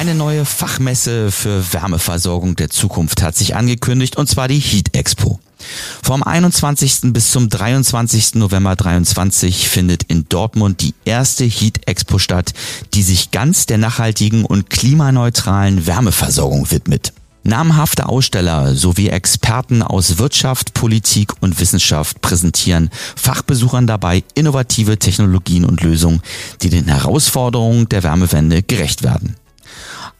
Eine neue Fachmesse für Wärmeversorgung der Zukunft hat sich angekündigt, und zwar die Heat Expo. Vom 21. bis zum 23. November 23 findet in Dortmund die erste Heat Expo statt, die sich ganz der nachhaltigen und klimaneutralen Wärmeversorgung widmet. Namhafte Aussteller sowie Experten aus Wirtschaft, Politik und Wissenschaft präsentieren Fachbesuchern dabei innovative Technologien und Lösungen, die den Herausforderungen der Wärmewende gerecht werden.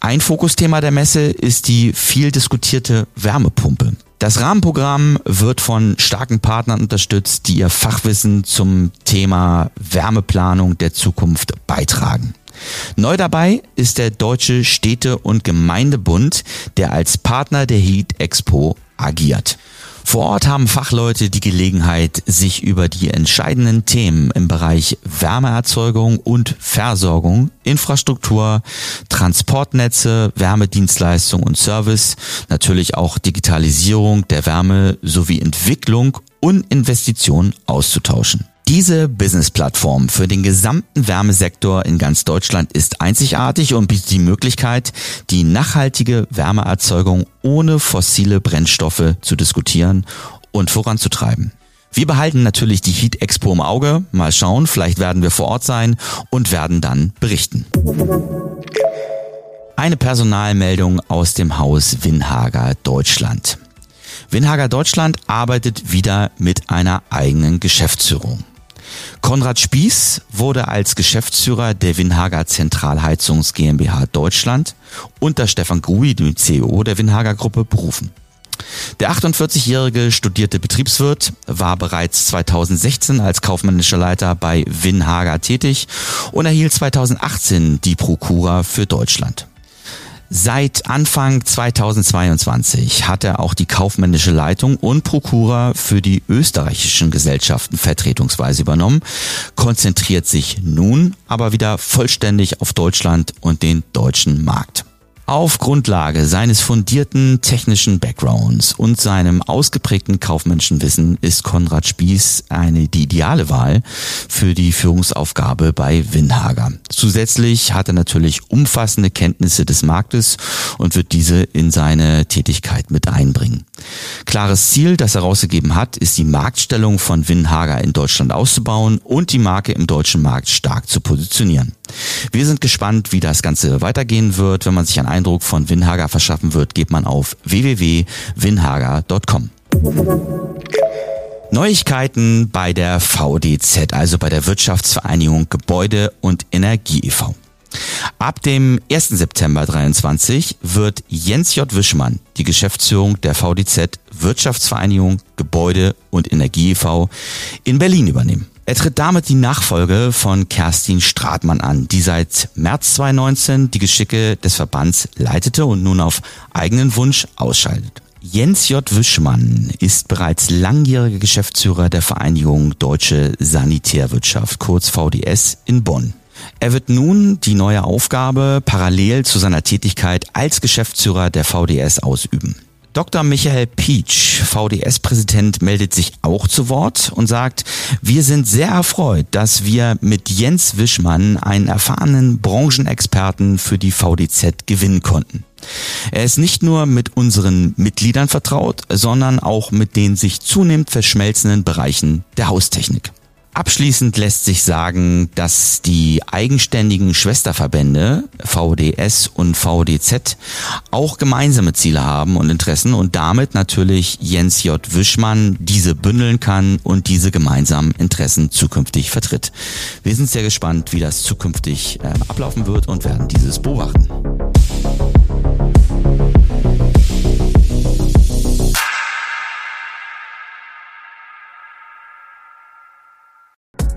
Ein Fokusthema der Messe ist die viel diskutierte Wärmepumpe. Das Rahmenprogramm wird von starken Partnern unterstützt, die ihr Fachwissen zum Thema Wärmeplanung der Zukunft beitragen. Neu dabei ist der Deutsche Städte- und Gemeindebund, der als Partner der Heat Expo agiert. Vor Ort haben Fachleute die Gelegenheit, sich über die entscheidenden Themen im Bereich Wärmeerzeugung und Versorgung, Infrastruktur, Transportnetze, Wärmedienstleistung und Service, natürlich auch Digitalisierung der Wärme sowie Entwicklung und Investition auszutauschen. Diese Business-Plattform für den gesamten Wärmesektor in ganz Deutschland ist einzigartig und bietet die Möglichkeit, die nachhaltige Wärmeerzeugung ohne fossile Brennstoffe zu diskutieren und voranzutreiben. Wir behalten natürlich die Heat Expo im Auge. Mal schauen, vielleicht werden wir vor Ort sein und werden dann berichten. Eine Personalmeldung aus dem Haus Winhager Deutschland. Winhager Deutschland arbeitet wieder mit einer eigenen Geschäftsführung. Konrad Spieß wurde als Geschäftsführer der Winhager Zentralheizungs GmbH Deutschland unter Stefan Grui, dem CEO der Winhager Gruppe, berufen. Der 48-jährige studierte Betriebswirt war bereits 2016 als kaufmännischer Leiter bei Winhager tätig und erhielt 2018 die Prokura für Deutschland. Seit Anfang 2022 hat er auch die kaufmännische Leitung und Prokura für die österreichischen Gesellschaften vertretungsweise übernommen, konzentriert sich nun aber wieder vollständig auf Deutschland und den deutschen Markt. Auf Grundlage seines fundierten technischen Backgrounds und seinem ausgeprägten kaufmännischen Wissen ist Konrad Spieß eine die ideale Wahl für die Führungsaufgabe bei Winhager. Zusätzlich hat er natürlich umfassende Kenntnisse des Marktes und wird diese in seine Tätigkeit mit einbringen. Klares Ziel, das er rausgegeben hat, ist die Marktstellung von Winhager in Deutschland auszubauen und die Marke im deutschen Markt stark zu positionieren. Wir sind gespannt, wie das Ganze weitergehen wird. Wenn man sich einen Eindruck von Winhager verschaffen wird, geht man auf www.winhager.com. Neuigkeiten bei der VDZ, also bei der Wirtschaftsvereinigung Gebäude und Energie e.V. Ab dem 1. September 23 wird Jens J. Wischmann die Geschäftsführung der VDZ Wirtschaftsvereinigung Gebäude und Energie e.V. in Berlin übernehmen. Er tritt damit die Nachfolge von Kerstin Stratmann an, die seit März 2019 die Geschicke des Verbands leitete und nun auf eigenen Wunsch ausscheidet. Jens J. Wischmann ist bereits langjähriger Geschäftsführer der Vereinigung Deutsche Sanitärwirtschaft, kurz VDS, in Bonn. Er wird nun die neue Aufgabe parallel zu seiner Tätigkeit als Geschäftsführer der VDS ausüben. Dr. Michael Pietsch, VDS-Präsident, meldet sich auch zu Wort und sagt, wir sind sehr erfreut, dass wir mit Jens Wischmann einen erfahrenen Branchenexperten für die VDZ gewinnen konnten. Er ist nicht nur mit unseren Mitgliedern vertraut, sondern auch mit den sich zunehmend verschmelzenden Bereichen der Haustechnik. Abschließend lässt sich sagen, dass die eigenständigen Schwesterverbände VDS und VDZ auch gemeinsame Ziele haben und Interessen und damit natürlich Jens J. Wischmann diese bündeln kann und diese gemeinsamen Interessen zukünftig vertritt. Wir sind sehr gespannt, wie das zukünftig äh, ablaufen wird und werden dieses beobachten.